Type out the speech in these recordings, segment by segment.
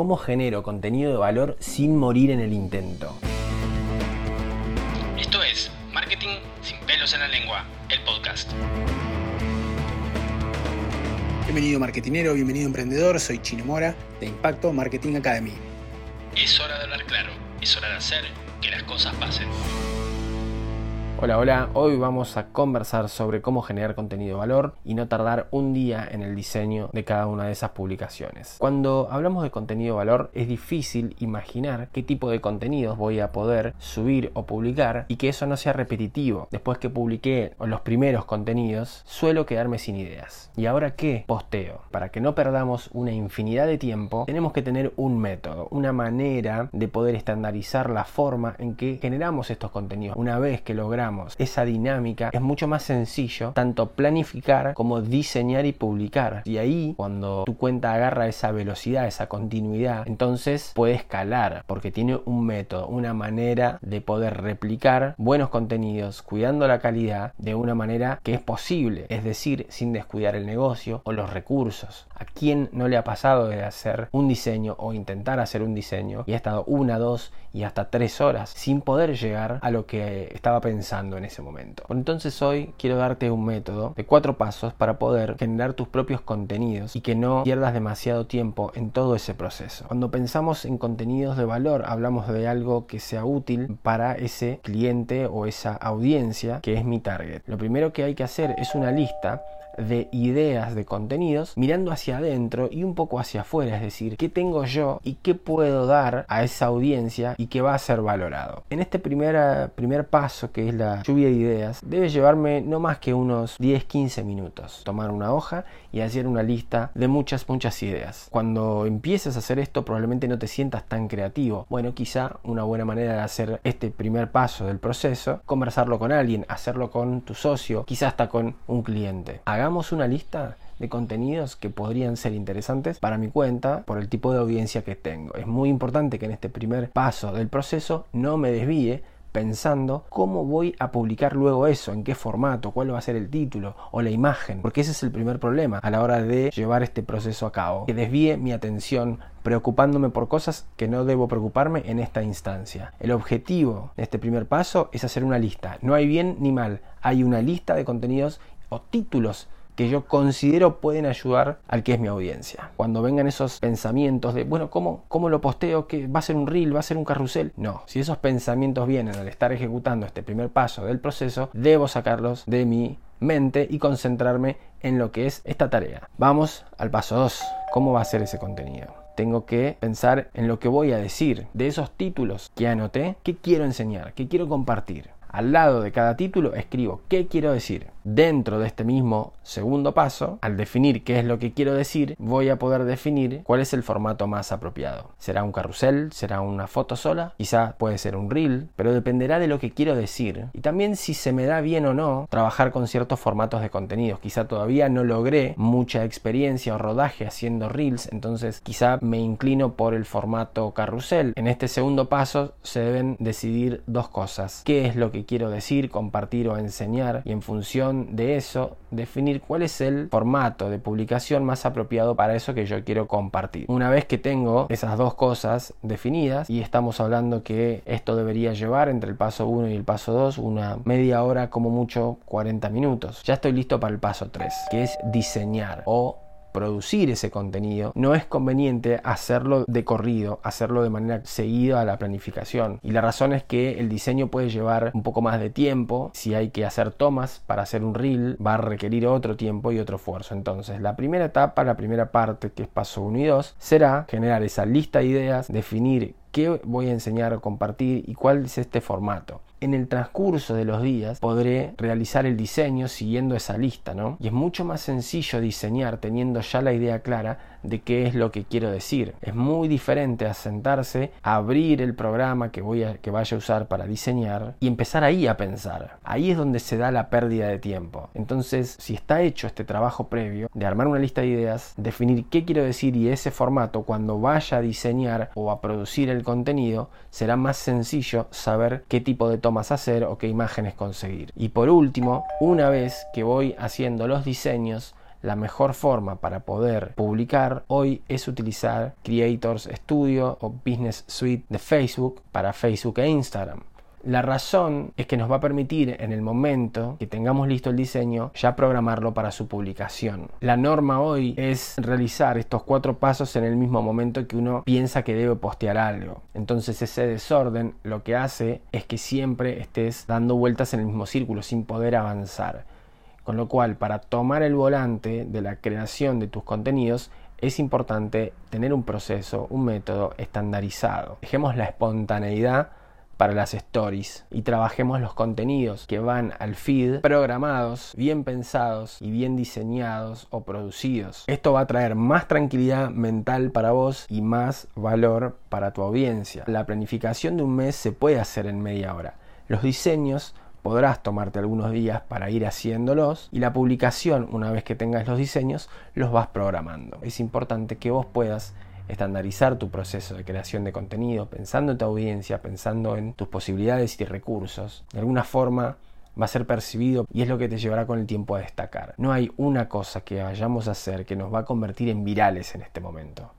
¿Cómo genero contenido de valor sin morir en el intento? Esto es Marketing sin pelos en la lengua, el podcast. Bienvenido marketinero, bienvenido emprendedor, soy Chino Mora de Impacto Marketing Academy. Es hora de hablar claro, es hora de hacer que las cosas pasen. Hola, hola, hoy vamos a conversar sobre cómo generar contenido de valor y no tardar un día en el diseño de cada una de esas publicaciones. Cuando hablamos de contenido de valor es difícil imaginar qué tipo de contenidos voy a poder subir o publicar y que eso no sea repetitivo. Después que publiqué los primeros contenidos, suelo quedarme sin ideas. ¿Y ahora qué? Posteo. Para que no perdamos una infinidad de tiempo, tenemos que tener un método, una manera de poder estandarizar la forma en que generamos estos contenidos. Una vez que logramos esa dinámica, es mucho más sencillo tanto planificar como diseñar y publicar. Y ahí, cuando tu cuenta agarra esa velocidad, esa continuidad, entonces puede escalar porque tiene un método, una manera de poder replicar buenos contenidos, cuidando la calidad de una manera que es posible, es decir, sin descuidar el negocio o los recursos. ¿A quién no le ha pasado de hacer un diseño o intentar hacer un diseño y ha estado una, dos y hasta tres horas sin poder llegar a lo que estaba pensando? En ese momento. Entonces hoy quiero darte un método de cuatro pasos para poder generar tus propios contenidos y que no pierdas demasiado tiempo en todo ese proceso. Cuando pensamos en contenidos de valor, hablamos de algo que sea útil para ese cliente o esa audiencia que es mi target. Lo primero que hay que hacer es una lista de ideas de contenidos mirando hacia adentro y un poco hacia afuera, es decir, qué tengo yo y qué puedo dar a esa audiencia y qué va a ser valorado. En este primer, primer paso, que es la lluvia de ideas, debe llevarme no más que unos 10-15 minutos. Tomar una hoja y hacer una lista de muchas, muchas ideas. Cuando empieces a hacer esto, probablemente no te sientas tan creativo. Bueno, quizá una buena manera de hacer este primer paso del proceso, conversarlo con alguien, hacerlo con tu socio, quizá hasta con un cliente una lista de contenidos que podrían ser interesantes para mi cuenta por el tipo de audiencia que tengo. Es muy importante que en este primer paso del proceso no me desvíe pensando cómo voy a publicar luego eso, en qué formato, cuál va a ser el título o la imagen, porque ese es el primer problema a la hora de llevar este proceso a cabo, que desvíe mi atención preocupándome por cosas que no debo preocuparme en esta instancia. El objetivo de este primer paso es hacer una lista. No hay bien ni mal, hay una lista de contenidos o títulos que yo considero pueden ayudar al que es mi audiencia. Cuando vengan esos pensamientos de, bueno, ¿cómo, cómo lo posteo? que ¿Va a ser un reel? ¿Va a ser un carrusel? No, si esos pensamientos vienen al estar ejecutando este primer paso del proceso, debo sacarlos de mi mente y concentrarme en lo que es esta tarea. Vamos al paso 2. ¿Cómo va a ser ese contenido? Tengo que pensar en lo que voy a decir, de esos títulos que anoté, qué quiero enseñar, qué quiero compartir. Al lado de cada título escribo qué quiero decir. Dentro de este mismo segundo paso, al definir qué es lo que quiero decir, voy a poder definir cuál es el formato más apropiado. ¿Será un carrusel? ¿Será una foto sola? Quizá puede ser un reel, pero dependerá de lo que quiero decir. Y también si se me da bien o no trabajar con ciertos formatos de contenidos. Quizá todavía no logré mucha experiencia o rodaje haciendo reels, entonces quizá me inclino por el formato carrusel. En este segundo paso se deben decidir dos cosas. ¿Qué es lo que quiero decir, compartir o enseñar? Y en función de eso, definir cuál es el formato de publicación más apropiado para eso que yo quiero compartir. Una vez que tengo esas dos cosas definidas y estamos hablando que esto debería llevar entre el paso 1 y el paso 2 una media hora como mucho 40 minutos. Ya estoy listo para el paso 3, que es diseñar o producir ese contenido, no es conveniente hacerlo de corrido, hacerlo de manera seguida a la planificación. Y la razón es que el diseño puede llevar un poco más de tiempo. Si hay que hacer tomas para hacer un reel, va a requerir otro tiempo y otro esfuerzo. Entonces, la primera etapa, la primera parte, que es paso 1 y 2, será generar esa lista de ideas, definir qué voy a enseñar o compartir y cuál es este formato en el transcurso de los días podré realizar el diseño siguiendo esa lista, ¿no? Y es mucho más sencillo diseñar teniendo ya la idea clara de qué es lo que quiero decir. Es muy diferente a sentarse, a abrir el programa que voy a, que vaya a usar para diseñar y empezar ahí a pensar. Ahí es donde se da la pérdida de tiempo. Entonces, si está hecho este trabajo previo de armar una lista de ideas, definir qué quiero decir y ese formato cuando vaya a diseñar o a producir el contenido, será más sencillo saber qué tipo de tomas hacer o qué imágenes conseguir. Y por último, una vez que voy haciendo los diseños, la mejor forma para poder publicar hoy es utilizar Creators Studio o Business Suite de Facebook para Facebook e Instagram. La razón es que nos va a permitir en el momento que tengamos listo el diseño ya programarlo para su publicación. La norma hoy es realizar estos cuatro pasos en el mismo momento que uno piensa que debe postear algo. Entonces ese desorden lo que hace es que siempre estés dando vueltas en el mismo círculo sin poder avanzar. Con lo cual, para tomar el volante de la creación de tus contenidos, es importante tener un proceso, un método estandarizado. Dejemos la espontaneidad para las stories y trabajemos los contenidos que van al feed programados, bien pensados y bien diseñados o producidos. Esto va a traer más tranquilidad mental para vos y más valor para tu audiencia. La planificación de un mes se puede hacer en media hora. Los diseños podrás tomarte algunos días para ir haciéndolos y la publicación, una vez que tengas los diseños, los vas programando. Es importante que vos puedas estandarizar tu proceso de creación de contenido, pensando en tu audiencia, pensando en tus posibilidades y recursos. De alguna forma va a ser percibido y es lo que te llevará con el tiempo a destacar. No hay una cosa que vayamos a hacer que nos va a convertir en virales en este momento.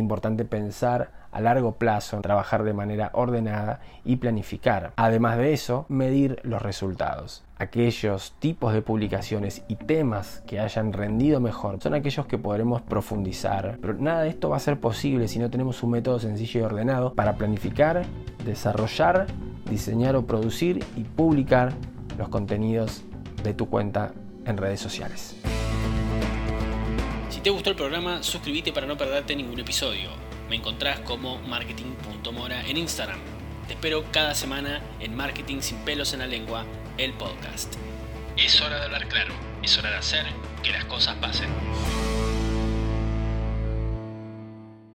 Importante pensar a largo plazo, trabajar de manera ordenada y planificar. Además de eso, medir los resultados. Aquellos tipos de publicaciones y temas que hayan rendido mejor son aquellos que podremos profundizar. Pero nada de esto va a ser posible si no tenemos un método sencillo y ordenado para planificar, desarrollar, diseñar o producir y publicar los contenidos de tu cuenta en redes sociales. Si te gustó el programa, suscríbete para no perderte ningún episodio. Me encontrás como marketing.mora en Instagram. Te espero cada semana en Marketing sin pelos en la lengua, el podcast. Es hora de hablar claro, es hora de hacer que las cosas pasen.